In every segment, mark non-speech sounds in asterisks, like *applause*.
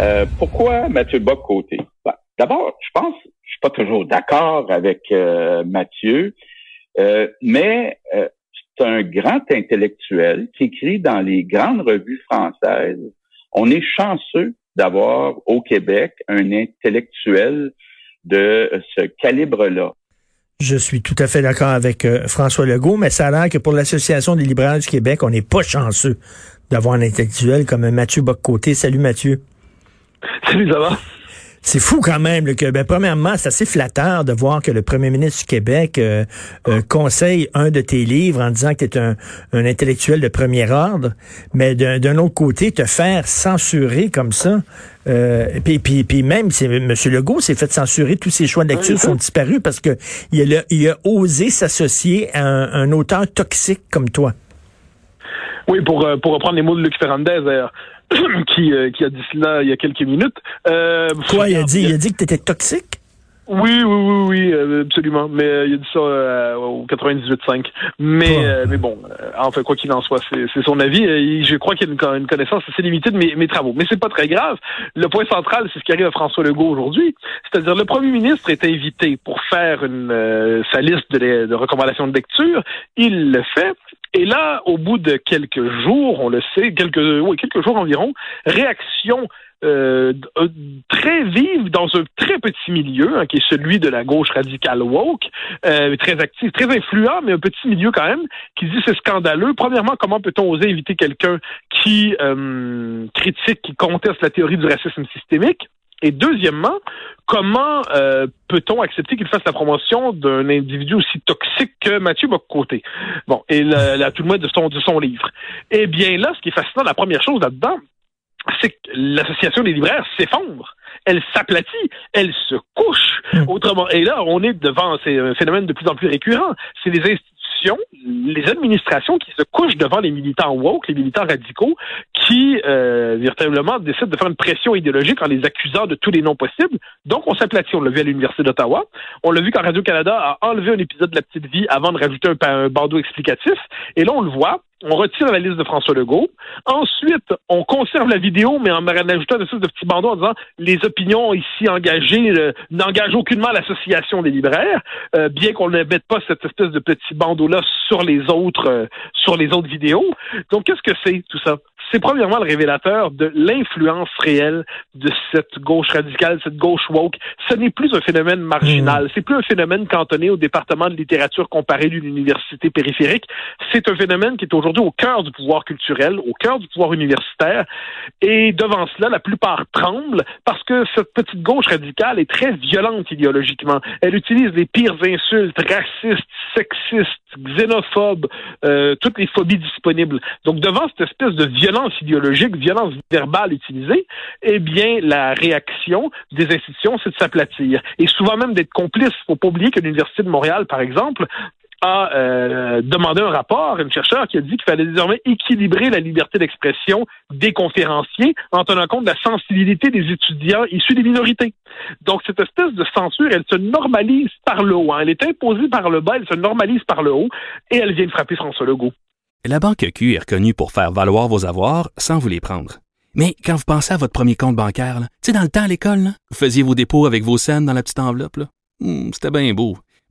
Euh, pourquoi Mathieu Bock-Côté? Ben, D'abord, je pense, je suis pas toujours d'accord avec euh, Mathieu, euh, mais euh, c'est un grand intellectuel qui écrit dans les grandes revues françaises. On est chanceux d'avoir au Québec un intellectuel de ce calibre-là. Je suis tout à fait d'accord avec euh, François Legault, mais ça a l'air que pour l'Association des libéraux du Québec, on n'est pas chanceux d'avoir un intellectuel comme Mathieu Bock-Côté. Salut Mathieu. Salut, ça va? C'est fou quand même là, que, ben, premièrement, c'est assez flatteur de voir que le premier ministre du Québec euh, euh, conseille un de tes livres en disant que tu es un, un, intellectuel de premier ordre, mais d'un autre côté, te faire censurer comme ça. Euh, puis, puis, puis même, M. Legault s'est fait censurer, tous ses choix de lecture sont disparus parce que il a, il a osé s'associer à un, un, auteur toxique comme toi. Oui, pour, pour reprendre les mots de Luc Ferrandez, *coughs* qui, euh, qui a dit cela il y a quelques minutes. Euh, Quoi, il a dit, il a dit que tu étais toxique? Oui, oui, oui, oui, euh, absolument. Mais euh, il a dit ça euh, au 98.5. Mais, euh, mais bon, enfin, quoi qu'il en soit, c'est son avis. je crois qu'il a une, une, connaissance assez limitée de mes, mes travaux. Mais c'est pas très grave. Le point central, c'est ce qui arrive à François Legault aujourd'hui. C'est-à-dire, le premier ministre est invité pour faire une, sa liste de, de recommandations de lecture. Il le fait. Et là, au bout de quelques jours, on le sait, quelques, oui, quelques jours environ, réaction euh, très vive dans un très petit milieu, hein, qui est celui de la gauche radicale woke, euh, très actif, très influent, mais un petit milieu quand même, qui dit c'est scandaleux. Premièrement, comment peut-on oser éviter quelqu'un qui euh, critique, qui conteste la théorie du racisme systémique? Et deuxièmement, comment euh, peut-on accepter qu'il fasse la promotion d'un individu aussi toxique que Mathieu Boccoté? Bon, et *laughs* la, tout le moins de son, de son livre. Eh bien là, ce qui est fascinant, la première chose là-dedans, c'est que l'association des libraires s'effondre. Elle s'aplatit, elle se couche. Hmm. Autrement, et là, on est devant un phénomène de plus en plus récurrent. C'est les institutions, les administrations qui se couchent devant les militants woke, les militants radicaux, qui euh, véritablement décident de faire une pression idéologique en les accusant de tous les noms possibles. Donc, on s'aplatit. On l'a vu à l'Université d'Ottawa. On l'a vu quand Radio-Canada a enlevé un épisode de La Petite Vie avant de rajouter un, un bandeau explicatif. Et là, on le voit, on retire la liste de François Legault. Ensuite, on conserve la vidéo, mais en ajoutant une espèce de petit bandeau en disant les opinions ici engagées euh, n'engagent aucunement l'association des libraires, euh, bien qu'on ne mette pas cette espèce de petit bandeau-là sur les autres euh, sur les autres vidéos. Donc, qu'est-ce que c'est tout ça? c'est premièrement le révélateur de l'influence réelle de cette gauche radicale, cette gauche woke. Ce n'est plus un phénomène marginal, mmh. c'est plus un phénomène cantonné au département de littérature comparée d'une université périphérique. C'est un phénomène qui est aujourd'hui au cœur du pouvoir culturel, au cœur du pouvoir universitaire. Et devant cela, la plupart tremblent parce que cette petite gauche radicale est très violente idéologiquement. Elle utilise les pires insultes, racistes, sexistes, xénophobes, euh, toutes les phobies disponibles. Donc devant cette espèce de violence idéologique, violence verbale utilisée, eh bien, la réaction des institutions, c'est de s'aplatir. Et souvent même d'être complice. Faut pas oublier que l'Université de Montréal, par exemple, a euh, demandé un rapport, un chercheur qui a dit qu'il fallait désormais équilibrer la liberté d'expression des conférenciers en tenant compte de la sensibilité des étudiants issus des minorités. Donc, cette espèce de censure, elle se normalise par le haut. Hein. Elle est imposée par le bas, elle se normalise par le haut, et elle vient de frapper François Legault. La Banque Q est reconnue pour faire valoir vos avoirs sans vous les prendre. Mais quand vous pensez à votre premier compte bancaire, tu sais, dans le temps à l'école, vous faisiez vos dépôts avec vos scènes dans la petite enveloppe. Hmm, C'était bien beau.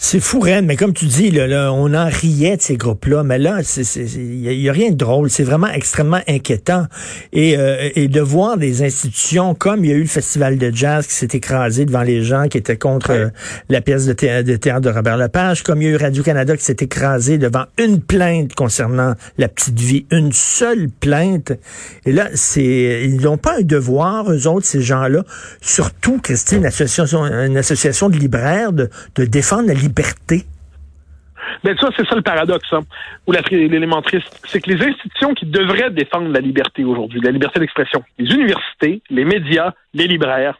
C'est fou, Rennes, mais comme tu dis, là, on en riait de ces groupes-là, mais là, il n'y a, rien de drôle. C'est vraiment extrêmement inquiétant. Et, euh, et de voir des institutions comme il y a eu le Festival de jazz qui s'est écrasé devant les gens qui étaient contre euh, la pièce de théâtre, de théâtre de Robert Lepage, comme il y a eu Radio-Canada qui s'est écrasé devant une plainte concernant la petite vie, une seule plainte. Et là, c'est ils n'ont pas un devoir, eux autres, ces gens-là, surtout, Christine, une association, une association de libraires, de, de défendre la liberté liberté. Ben ça, c'est ça le paradoxe, hein, ou l'élément triste, c'est que les institutions qui devraient défendre la liberté aujourd'hui, la liberté d'expression, les universités, les médias, les libraires,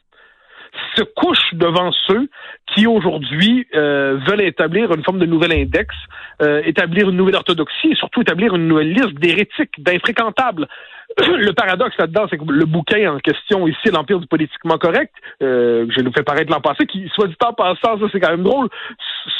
se couchent devant ceux qui aujourd'hui euh, veulent établir une forme de nouvel index, euh, établir une nouvelle orthodoxie et surtout établir une nouvelle liste d'hérétiques, d'infréquentables. *coughs* le paradoxe là-dedans, c'est que le bouquin en question ici, l'Empire du politiquement correct, euh, je nous fais paraître l'an passé, qui, soit dit en passant, ça c'est quand même drôle,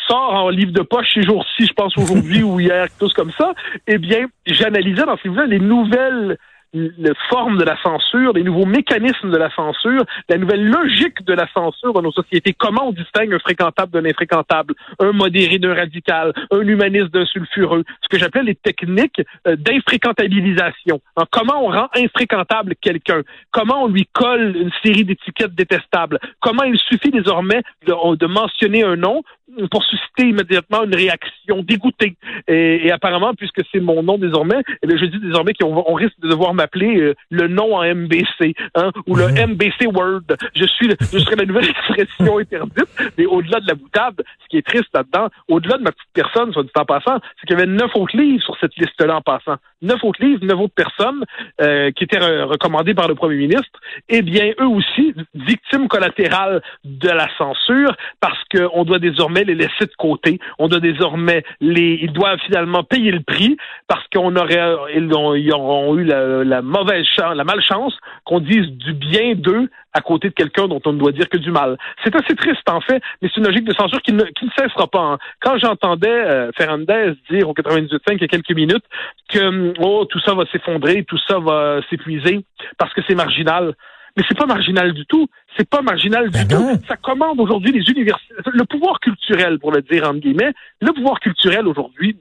sort en livre de poche ces jours-ci, je pense aujourd'hui *laughs* ou hier, tous comme ça, eh bien, j'analysais dans ces livres les nouvelles la forme de la censure, les nouveaux mécanismes de la censure, la nouvelle logique de la censure dans nos sociétés. Comment on distingue un fréquentable d'un infréquentable, un modéré d'un radical, un humaniste d'un sulfureux, ce que j'appelle les techniques euh, d'infréquentabilisation. comment on rend infréquentable quelqu'un, comment on lui colle une série d'étiquettes détestables, comment il suffit désormais de, de mentionner un nom pour susciter immédiatement une réaction dégoûtée? Et, apparemment, puisque c'est mon nom désormais, eh je dis désormais qu'on risque de devoir m'appeler euh, le nom en MBC, hein, ou le MBC Word. Je suis, je serai la nouvelle *laughs* expression interdite. Mais au-delà de la boutade, ce qui est triste là-dedans, au-delà de ma petite personne, soit dit en passant, c'est qu'il y avait neuf autres livres sur cette liste-là en passant. Neuf autres livres, neuf autres personnes euh, qui étaient recommandées par le premier ministre. Eh bien, eux aussi, victimes collatérales de la censure, parce qu'on doit désormais les laisser de côté. On doit désormais les, ils doivent finalement payer le prix parce qu'on aurait, ils, ont, ils auront eu la, la mauvaise chance, la malchance qu'on dise du bien d'eux à côté de quelqu'un dont on ne doit dire que du mal. C'est assez triste en fait, mais c'est une logique de censure qui ne, qui ne cessera pas. Hein. Quand j'entendais euh, Ferrandez dire au 98.5 il y a quelques minutes que oh tout ça va s'effondrer, tout ça va s'épuiser parce que c'est marginal. Mais c'est pas marginal du tout. C'est pas marginal du ben tout. Ça commande aujourd'hui les universités. Le pouvoir culturel, pour le dire entre guillemets, le pouvoir culturel aujourd'hui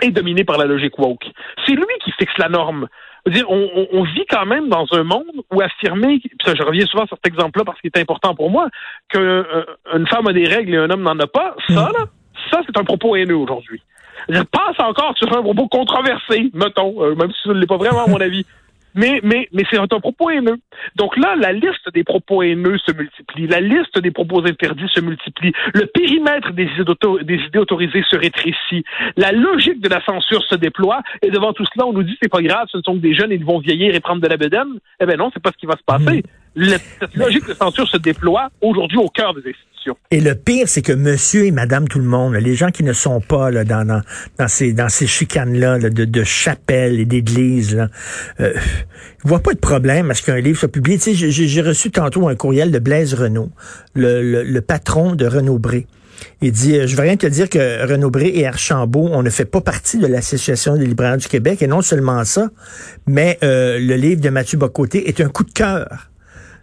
est dominé par la logique woke. C'est lui qui fixe la norme. Dire, on, on, vit quand même dans un monde où affirmer, ça, je reviens souvent sur cet exemple-là parce qu'il est important pour moi, qu'une euh, femme a des règles et un homme n'en a pas, ça, là, ça, c'est un propos haineux aujourd'hui. Je pense encore sur un propos controversé, mettons, euh, même si ce n'est pas vraiment à mon *laughs* avis. Mais, mais, mais c'est un propos haineux. Donc là, la liste des propos haineux se multiplie, la liste des propos interdits se multiplie, le périmètre des idées, des idées autorisées se rétrécit, la logique de la censure se déploie, et devant tout cela, on nous dit c'est pas grave, ce ne sont que des jeunes, ils vont vieillir et prendre de la bedaine. Eh ben non, c'est pas ce qui va se passer. Mmh. cette logique de censure se déploie aujourd'hui au cœur des et le pire, c'est que monsieur et madame tout le monde, les gens qui ne sont pas dans, ces, dans chicanes-là de, de chapelles et d'églises, euh, voient pas de problème à ce qu'un livre soit publié. Tu sais, j'ai reçu tantôt un courriel de Blaise Renault, le, patron de Renaud Bré. Il dit, euh, je veux rien te dire que Renaud Bré et Archambault, on ne fait pas partie de l'Association des libraires du Québec, et non seulement ça, mais euh, le livre de Mathieu Bocoté est un coup de cœur.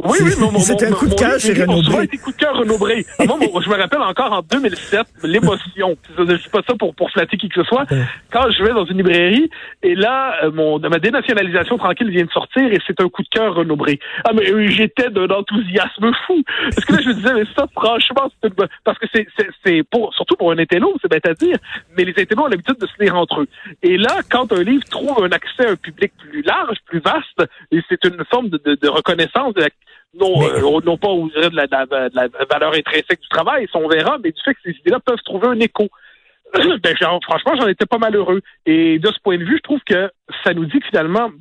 Oui, oui, mais C'était un coup de cœur chez Renaud Bré. coup de cœur Renaud Bré. Ah, je me rappelle encore en 2007, l'émotion. Je dis pas ça pour, pour flatter qui que ce soit. Quand je vais dans une librairie, et là, euh, mon, ma dénationalisation tranquille vient de sortir, et c'est un coup de cœur Renaud Bré. Ah, mais oui, j'étais d'un enthousiasme fou. Parce que là, je me disais, mais ça, franchement, c'est parce que c'est, c'est, pour, surtout pour un intello, c'est bête à dire, mais les intellos ont l'habitude de se lire entre eux. Et là, quand un livre trouve un accès à un public plus large, plus vaste, et c'est une forme de, de, de reconnaissance de la non, euh, non pas dirait de la, de, la, valeur intrinsèque du travail, on verra, mais du fait que ces idées-là peuvent trouver un écho. *clears throat* ben, franchement, j'en étais pas malheureux. Et de ce point de vue, je trouve que ça nous dit que finalement,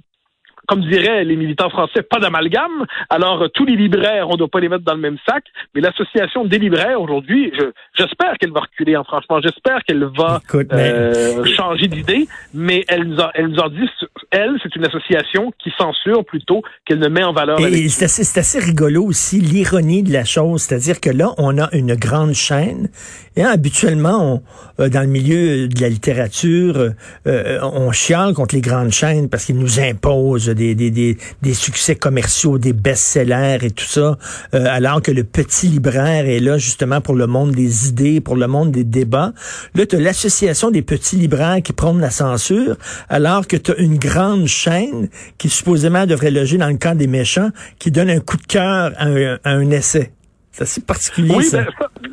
comme diraient les militants français, pas d'amalgame. Alors, tous les libraires, on ne doit pas les mettre dans le même sac. Mais l'association des libraires, aujourd'hui, j'espère qu'elle va reculer, hein, franchement. J'espère qu'elle va euh, changer d'idée. Mais elle nous, a, elle nous dit, elle, c'est une association qui censure plutôt qu'elle ne met en valeur. Et c'est assez, assez rigolo aussi, l'ironie de la chose. C'est-à-dire que là, on a une grande chaîne Et habituellement, on, dans le milieu de la littérature, on chiale contre les grandes chaînes parce qu'ils nous imposent des, des, des, des succès commerciaux, des best-sellers et tout ça, alors que le petit libraire est là justement pour le monde des idées, pour le monde des débats. Là, tu as l'association des petits libraires qui prônent la censure, alors que tu as une grande chaîne qui supposément devrait loger dans le camp des méchants, qui donne un coup de cœur à, un, essai. C'est assez particulier, ça. Ben,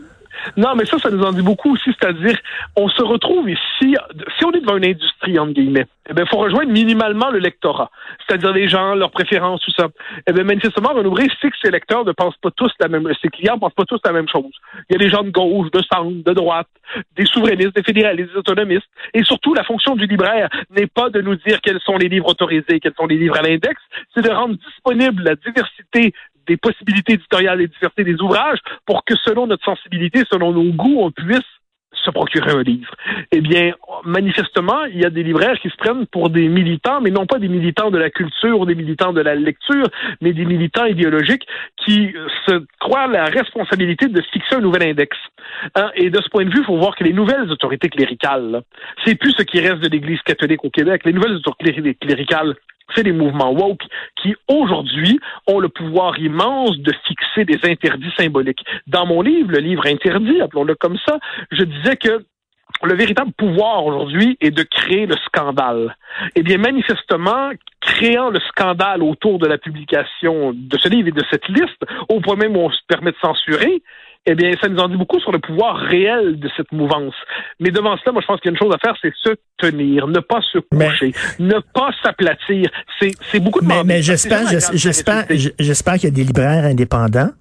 non, mais ça, ça nous en dit beaucoup aussi, c'est-à-dire, on se retrouve ici, si on est devant une industrie, entre guillemets, eh bien, faut rejoindre minimalement le lectorat, c'est-à-dire les gens, leurs préférences, tout ça. Eh bien, manifestement, Renaud sait que ses lecteurs ne pensent pas tous la même, ses clients ne pensent pas tous la même chose. Il y a des gens de gauche, de centre, de droite, des souverainistes, des fédéralistes, des autonomistes, et surtout, la fonction du libraire n'est pas de nous dire quels sont les livres autorisés, quels sont les livres à l'index, c'est de rendre disponible la diversité des possibilités éditoriales et diversité des ouvrages pour que selon notre sensibilité, selon nos goûts, on puisse se procurer un livre. Eh bien, manifestement, il y a des libraires qui se prennent pour des militants, mais non pas des militants de la culture ou des militants de la lecture, mais des militants idéologiques qui se croient la responsabilité de fixer un nouvel index. Hein, et de ce point de vue, il faut voir que les nouvelles autorités cléricales, c'est plus ce qui reste de l'Église catholique au Québec. Les nouvelles autorités cléricales c'est les mouvements woke qui, aujourd'hui, ont le pouvoir immense de fixer des interdits symboliques. Dans mon livre, le livre interdit, appelons-le comme ça, je disais que le véritable pouvoir aujourd'hui est de créer le scandale. Eh bien, manifestement, créant le scandale autour de la publication de ce livre et de cette liste, au point même où on se permet de censurer, eh bien, ça nous en dit beaucoup sur le pouvoir réel de cette mouvance. Mais devant cela, moi, je pense qu'il y a une chose à faire, c'est se tenir, ne pas se coucher, ne pas s'aplatir. C'est beaucoup de Mais, mais j'espère, j'espère, j'espère qu'il y a des libraires indépendants.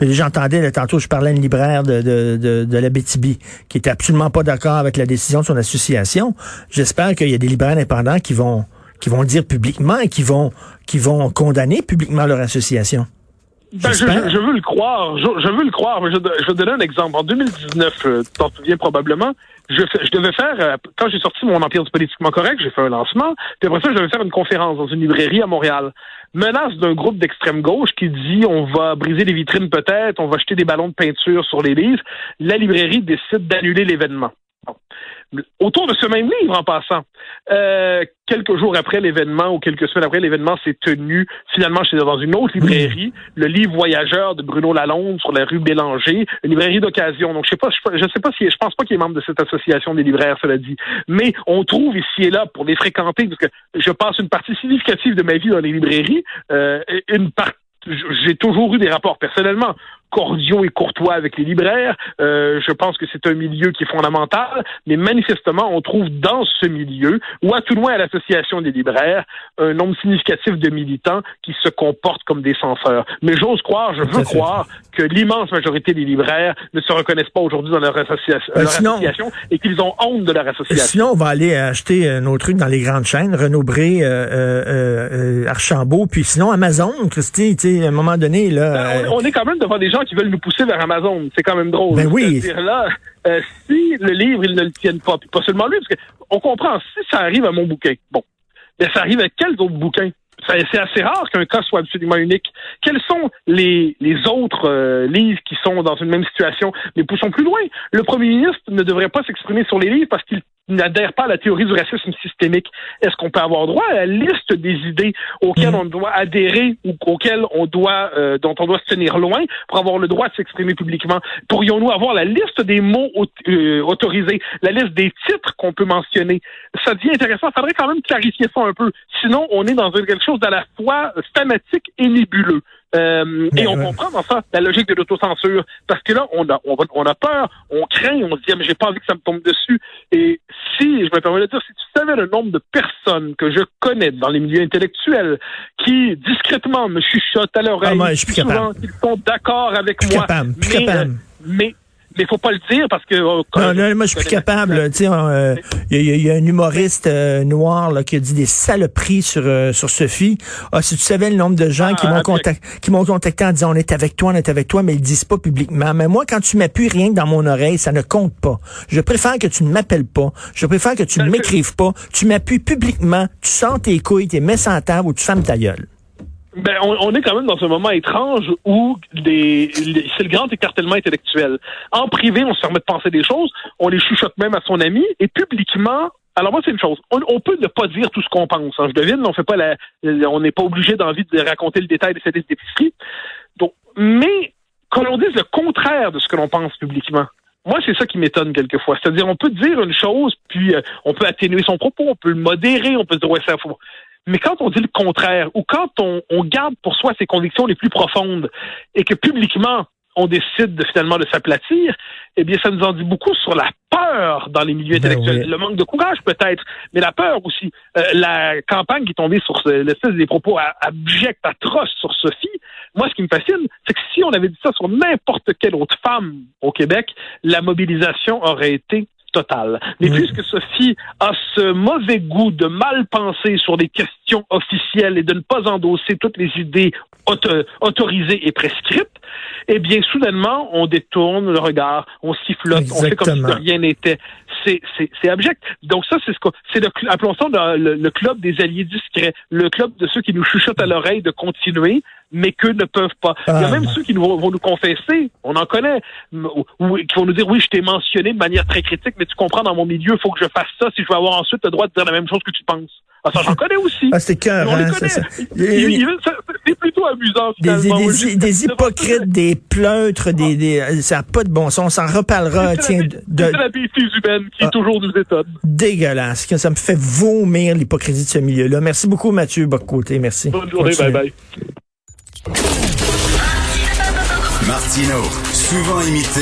J'entendais, tantôt, je parlais à une libraire de, de, de, de la BTB qui était absolument pas d'accord avec la décision de son association. J'espère qu'il y a des libraires indépendants qui vont, qui vont le dire publiquement et qui vont, qui vont condamner publiquement leur association. Ben, je, je, veux le croire. Je, je, veux le croire, mais je, je vais donner un exemple. En 2019, euh, tu t'en souviens probablement, je, je devais faire, euh, quand j'ai sorti mon Empire du politiquement correct, j'ai fait un lancement, puis après ça, je devais faire une conférence dans une librairie à Montréal. Menace d'un groupe d'extrême gauche qui dit on va briser les vitrines peut-être, on va jeter des ballons de peinture sur les livres. La librairie décide d'annuler l'événement. Autour de ce même livre, en passant, euh, quelques jours après l'événement ou quelques semaines après l'événement s'est tenu, finalement, chez dans une autre librairie, le livre Voyageur de Bruno Lalonde sur la rue Bélanger, une librairie d'occasion. Donc, je sais pas, je, sais pas si, je pense pas qu'il est membre de cette association des libraires, cela dit. Mais on trouve ici et là, pour les fréquenter, parce que je passe une partie significative de ma vie dans les librairies, euh, une j'ai toujours eu des rapports personnellement cordiaux et courtois avec les libraires. Euh, je pense que c'est un milieu qui est fondamental, mais manifestement, on trouve dans ce milieu, ou à tout le moins à l'association des libraires, un nombre significatif de militants qui se comportent comme des censeurs. Mais j'ose croire, je veux croire que l'immense majorité des libraires ne se reconnaissent pas aujourd'hui dans leur, euh, association, et qu'ils ont honte de leur association. Sinon, on va aller acheter euh, nos trucs dans les grandes chaînes, Renaud Bré, euh, Archambault, puis sinon Amazon, Christy, tu sais, à un moment donné, là... Ben, on, est quand même devant des gens qui veulent nous pousser vers Amazon. C'est quand même drôle. Ben oui. Dire là, si le livre, ils ne le tiennent pas, puis pas seulement lui, parce qu'on comprend, si ça arrive à mon bouquin, bon, mais ça arrive à quels autres bouquins? c'est assez rare qu'un cas soit absolument unique. Quels sont les, les autres euh, livres qui sont dans une même situation? Mais poussons plus loin. Le premier ministre ne devrait pas s'exprimer sur les livres parce qu'il n'adhère pas à la théorie du racisme systémique. Est-ce qu'on peut avoir droit à la liste des idées auxquelles mm. on doit adhérer ou auxquelles on doit, euh, dont on doit se tenir loin pour avoir le droit de s'exprimer publiquement? Pourrions-nous avoir la liste des mots euh, autorisés, la liste des titres qu'on peut mentionner? Ça devient intéressant. Il faudrait quand même clarifier ça un peu. Sinon, on est dans quelque chose d'à la fois stématique et nébuleux. Euh, et on comprend dans ça la logique de l'autocensure. Parce que là, on a, on, on a peur, on craint, on se dit, ah, mais j'ai pas envie que ça me tombe dessus. Et si, je me permets de dire, si tu savais le nombre de personnes que je connais dans les milieux intellectuels qui discrètement me chuchotent à l'oreille, ah, souvent qu'ils sont d'accord avec moi, mais, mais mais il faut pas le dire parce que. Oh, non, non, moi, je suis plus capable. Tu sais, euh, il y, a un humoriste euh, noir là, qui a dit des saloperies sur euh, sur Sophie. Ah, si tu savais le nombre de gens qui ah, m'ont contacté, qui m'ont contacté en disant on est avec toi, on est avec toi, mais ils le disent pas publiquement. Mais moi, quand tu m'appuies rien que dans mon oreille, ça ne compte pas. Je préfère que tu ne m'appelles pas. Je préfère que tu ne m'écrives pas. Tu m'appuies publiquement. Tu sens tes couilles, tes mets sans table ou tu fermes ta gueule. Ben, on, est quand même dans un moment étrange où c'est le grand écartèlement intellectuel. En privé, on se permet de penser des choses, on les chuchote même à son ami, et publiquement, alors moi, c'est une chose. On, peut ne pas dire tout ce qu'on pense. Hein. Je devine, on fait pas la, on n'est pas obligé d'envie de raconter le détail des services d'épicerie. Donc, mais quand on dise le contraire de ce que l'on pense publiquement, moi, c'est ça qui m'étonne quelquefois. C'est-à-dire, on peut dire une chose, puis euh, on peut atténuer son propos, on peut le modérer, on peut se dire, ouais, ça faut. Mais quand on dit le contraire, ou quand on, on garde pour soi ses convictions les plus profondes, et que publiquement, on décide de, finalement de s'aplatir, eh bien, ça nous en dit beaucoup sur la peur dans les milieux ben intellectuels. Le manque de courage, peut-être, mais la peur aussi. Euh, la campagne qui est tombée sur l'espèce des propos abjects, atroces sur Sophie, moi, ce qui me fascine, c'est que si on avait dit ça sur n'importe quelle autre femme au Québec, la mobilisation aurait été totale. Mais puisque Sophie a ce mauvais goût de mal penser sur des questions officielles et de ne pas endosser toutes les idées autorisées et prescrites, eh bien, soudainement, on détourne le regard, on sifflote, on fait comme si rien n'était. C'est, c'est, abject. Donc ça, c'est ce que c'est le, appelons ça le, le, club des alliés discrets, le club de ceux qui nous chuchotent à l'oreille de continuer, mais qu'eux ne peuvent pas. Il y a ah. même ceux qui nous, vont nous confesser, on en connaît, ou, qui vont nous dire, oui, je t'ai mentionné de manière très critique, mais tu comprends, dans mon milieu, il faut que je fasse ça si je veux avoir ensuite le droit de dire la même chose que tu penses. Ah, ça, j'en connais aussi. Ah, c'est cœur, hein, c'est plutôt amusant, finalement. Des, des, des hypocrites, des pleutres, des, des, ça n'a pas de bon sens. On s'en reparlera, tiens. de, la bêtise humaine qui ah, toujours nous étonne. Dégueulasse. Ça me fait vomir l'hypocrisie de ce milieu-là. Merci beaucoup, Mathieu Boccoté. Merci. Bonne journée. Bye bye. Martino, souvent imité